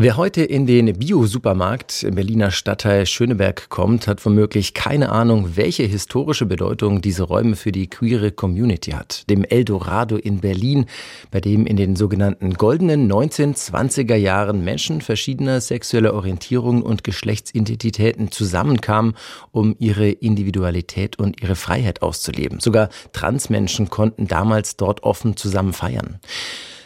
Wer heute in den Bio-Supermarkt im Berliner Stadtteil Schöneberg kommt, hat womöglich keine Ahnung, welche historische Bedeutung diese Räume für die queere Community hat. Dem Eldorado in Berlin, bei dem in den sogenannten goldenen 1920er Jahren Menschen verschiedener sexueller Orientierungen und Geschlechtsidentitäten zusammenkamen, um ihre Individualität und ihre Freiheit auszuleben. Sogar Transmenschen konnten damals dort offen zusammen feiern.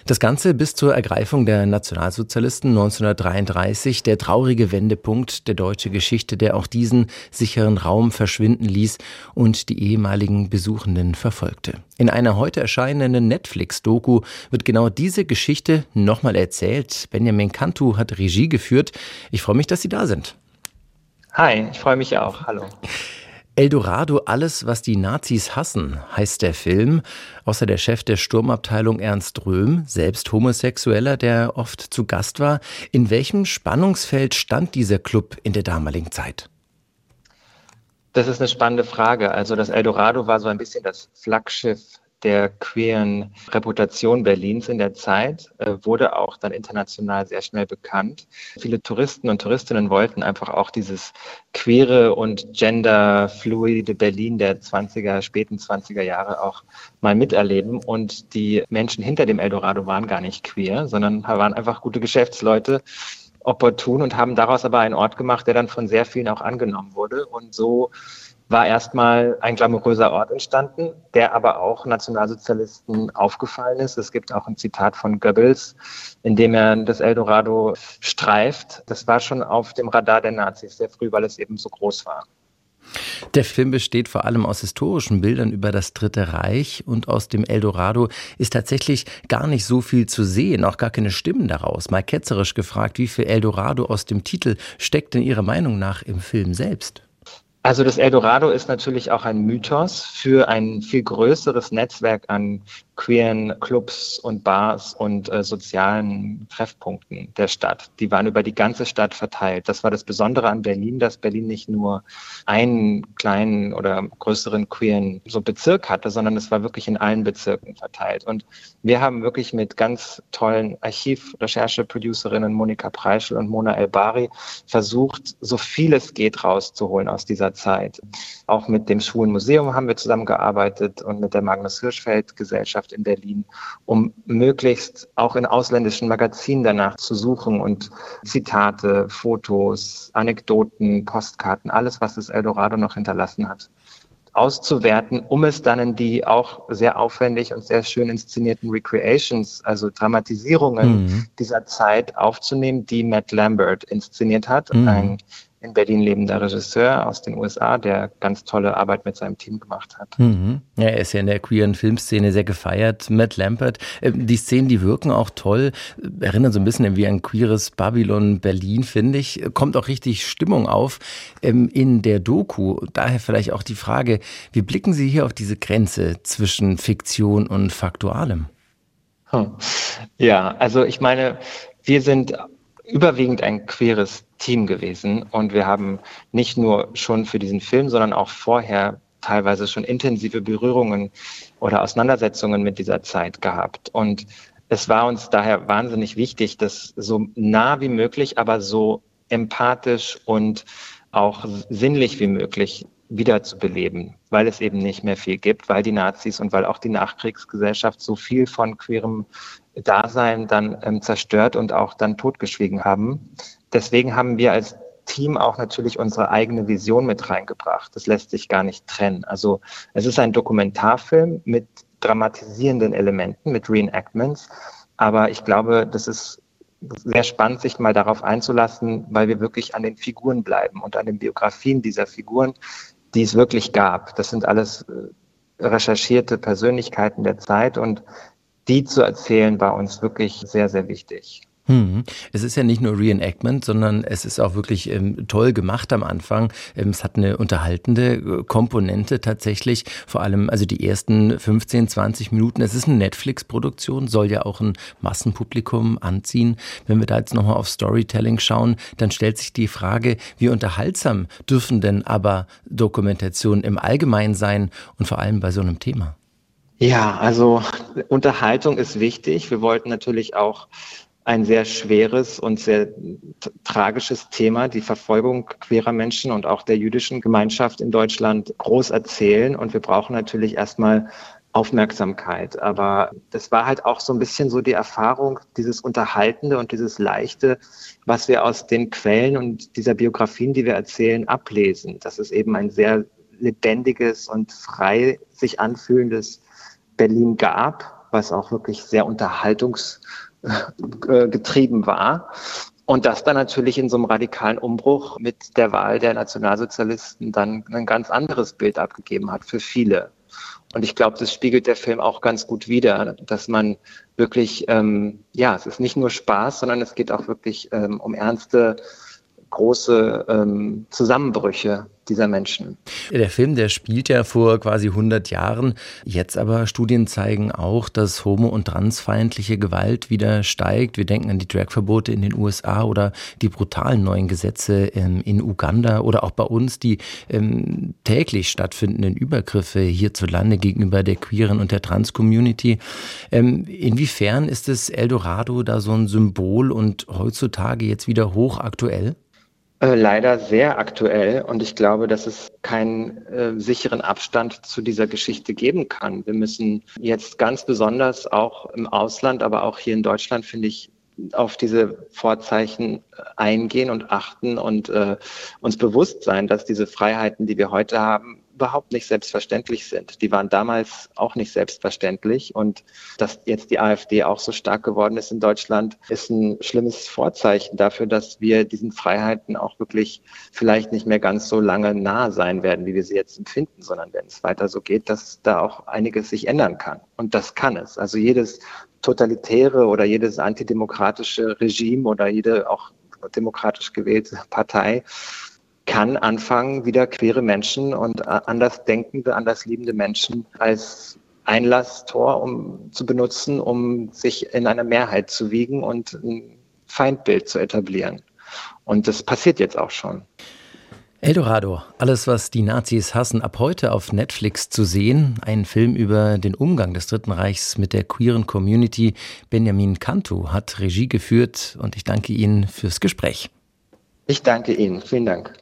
Das Ganze bis zur Ergreifung der Nationalsozialisten 1933, der traurige Wendepunkt der deutschen Geschichte, der auch diesen sicheren Raum verschwinden ließ und die ehemaligen Besuchenden verfolgte. In einer heute erscheinenden Netflix-Doku wird genau diese Geschichte nochmal erzählt. Benjamin Cantu hat Regie geführt. Ich freue mich, dass Sie da sind. Hi, ich freue mich auch. Hallo. Eldorado, alles, was die Nazis hassen, heißt der Film. Außer der Chef der Sturmabteilung Ernst Röhm, selbst Homosexueller, der oft zu Gast war. In welchem Spannungsfeld stand dieser Club in der damaligen Zeit? Das ist eine spannende Frage. Also das Eldorado war so ein bisschen das Flaggschiff der queeren Reputation Berlins in der Zeit, äh, wurde auch dann international sehr schnell bekannt. Viele Touristen und Touristinnen wollten einfach auch dieses queere und genderfluide Berlin der 20er, späten 20er Jahre auch mal miterleben. Und die Menschen hinter dem Eldorado waren gar nicht queer, sondern waren einfach gute Geschäftsleute, opportun und haben daraus aber einen Ort gemacht, der dann von sehr vielen auch angenommen wurde. Und so war erstmal ein glamouröser Ort entstanden, der aber auch Nationalsozialisten aufgefallen ist. Es gibt auch ein Zitat von Goebbels, in dem er das Eldorado streift. Das war schon auf dem Radar der Nazis sehr früh, weil es eben so groß war. Der Film besteht vor allem aus historischen Bildern über das Dritte Reich und aus dem Eldorado ist tatsächlich gar nicht so viel zu sehen, auch gar keine Stimmen daraus. Mal ketzerisch gefragt, wie viel Eldorado aus dem Titel steckt in Ihrer Meinung nach im Film selbst? Also das Eldorado ist natürlich auch ein Mythos für ein viel größeres Netzwerk an queeren Clubs und Bars und äh, sozialen Treffpunkten der Stadt. Die waren über die ganze Stadt verteilt. Das war das Besondere an Berlin, dass Berlin nicht nur einen kleinen oder größeren queeren so Bezirk hatte, sondern es war wirklich in allen Bezirken verteilt. Und wir haben wirklich mit ganz tollen Archiv-Recherche-Producerinnen Monika Preischel und Mona Elbari versucht, so viel es geht rauszuholen aus dieser Zeit. Auch mit dem Schwulen Museum haben wir zusammengearbeitet und mit der Magnus Hirschfeld Gesellschaft Gesellschaft in Berlin, um möglichst auch in ausländischen Magazinen danach zu suchen und Zitate, Fotos, Anekdoten, Postkarten, alles, was das Eldorado noch hinterlassen hat auszuwerten, um es dann in die auch sehr aufwendig und sehr schön inszenierten Recreations, also Dramatisierungen mhm. dieser Zeit aufzunehmen, die Matt Lambert inszeniert hat, mhm. ein in Berlin lebender Regisseur aus den USA, der ganz tolle Arbeit mit seinem Team gemacht hat. Mhm. Ja, er ist ja in der queeren Filmszene sehr gefeiert. Matt Lampert. Ähm, die Szenen, die wirken auch toll, erinnern so ein bisschen wie ein queeres Babylon Berlin, finde ich. Kommt auch richtig Stimmung auf ähm, in der Doku. Daher vielleicht auch die Frage, wie blicken Sie hier auf diese Grenze zwischen Fiktion und Faktualem? Hm. Ja, also ich meine, wir sind überwiegend ein queeres Team gewesen und wir haben nicht nur schon für diesen Film, sondern auch vorher teilweise schon intensive Berührungen oder Auseinandersetzungen mit dieser Zeit gehabt. Und es war uns daher wahnsinnig wichtig, das so nah wie möglich, aber so empathisch und auch sinnlich wie möglich wiederzubeleben, weil es eben nicht mehr viel gibt, weil die Nazis und weil auch die Nachkriegsgesellschaft so viel von queerem Dasein dann ähm, zerstört und auch dann totgeschwiegen haben. Deswegen haben wir als Team auch natürlich unsere eigene Vision mit reingebracht. Das lässt sich gar nicht trennen. Also es ist ein Dokumentarfilm mit dramatisierenden Elementen, mit Reenactments. Aber ich glaube, das ist sehr spannend, sich mal darauf einzulassen, weil wir wirklich an den Figuren bleiben und an den Biografien dieser Figuren, die es wirklich gab. Das sind alles äh, recherchierte Persönlichkeiten der Zeit und die zu erzählen war uns wirklich sehr, sehr wichtig. Hm. Es ist ja nicht nur Reenactment, sondern es ist auch wirklich ähm, toll gemacht am Anfang. Ähm, es hat eine unterhaltende äh, Komponente tatsächlich, vor allem also die ersten 15, 20 Minuten. Es ist eine Netflix-Produktion, soll ja auch ein Massenpublikum anziehen. Wenn wir da jetzt nochmal auf Storytelling schauen, dann stellt sich die Frage, wie unterhaltsam dürfen denn aber Dokumentationen im Allgemeinen sein und vor allem bei so einem Thema? Ja, also Unterhaltung ist wichtig. Wir wollten natürlich auch ein sehr schweres und sehr tragisches Thema, die Verfolgung queerer Menschen und auch der jüdischen Gemeinschaft in Deutschland groß erzählen. Und wir brauchen natürlich erstmal Aufmerksamkeit. Aber das war halt auch so ein bisschen so die Erfahrung, dieses Unterhaltende und dieses Leichte, was wir aus den Quellen und dieser Biografien, die wir erzählen, ablesen. Das ist eben ein sehr lebendiges und frei sich anfühlendes Berlin gab, was auch wirklich sehr unterhaltungsgetrieben war. Und das dann natürlich in so einem radikalen Umbruch mit der Wahl der Nationalsozialisten dann ein ganz anderes Bild abgegeben hat für viele. Und ich glaube, das spiegelt der Film auch ganz gut wider, dass man wirklich, ähm, ja, es ist nicht nur Spaß, sondern es geht auch wirklich ähm, um ernste, große ähm, Zusammenbrüche dieser Menschen. Der Film, der spielt ja vor quasi 100 Jahren. Jetzt aber Studien zeigen auch, dass homo- und transfeindliche Gewalt wieder steigt. Wir denken an die Dragverbote in den USA oder die brutalen neuen Gesetze in, in Uganda oder auch bei uns die ähm, täglich stattfindenden Übergriffe hierzulande gegenüber der queeren und der Trans-Community. Ähm, inwiefern ist es Eldorado da so ein Symbol und heutzutage jetzt wieder hochaktuell? Äh, leider sehr aktuell und ich glaube, dass es keinen äh, sicheren Abstand zu dieser Geschichte geben kann. Wir müssen jetzt ganz besonders auch im Ausland, aber auch hier in Deutschland, finde ich, auf diese Vorzeichen eingehen und achten und äh, uns bewusst sein, dass diese Freiheiten, die wir heute haben, überhaupt nicht selbstverständlich sind. Die waren damals auch nicht selbstverständlich. Und dass jetzt die AfD auch so stark geworden ist in Deutschland, ist ein schlimmes Vorzeichen dafür, dass wir diesen Freiheiten auch wirklich vielleicht nicht mehr ganz so lange nahe sein werden, wie wir sie jetzt empfinden, sondern wenn es weiter so geht, dass da auch einiges sich ändern kann. Und das kann es. Also jedes totalitäre oder jedes antidemokratische Regime oder jede auch demokratisch gewählte Partei kann anfangen, wieder queere Menschen und anders denkende, anders liebende Menschen als Einlasstor um, zu benutzen, um sich in einer Mehrheit zu wiegen und ein Feindbild zu etablieren. Und das passiert jetzt auch schon. Eldorado, alles, was die Nazis hassen, ab heute auf Netflix zu sehen. Ein Film über den Umgang des Dritten Reichs mit der queeren Community. Benjamin Cantu hat Regie geführt und ich danke Ihnen fürs Gespräch. Ich danke Ihnen. Vielen Dank.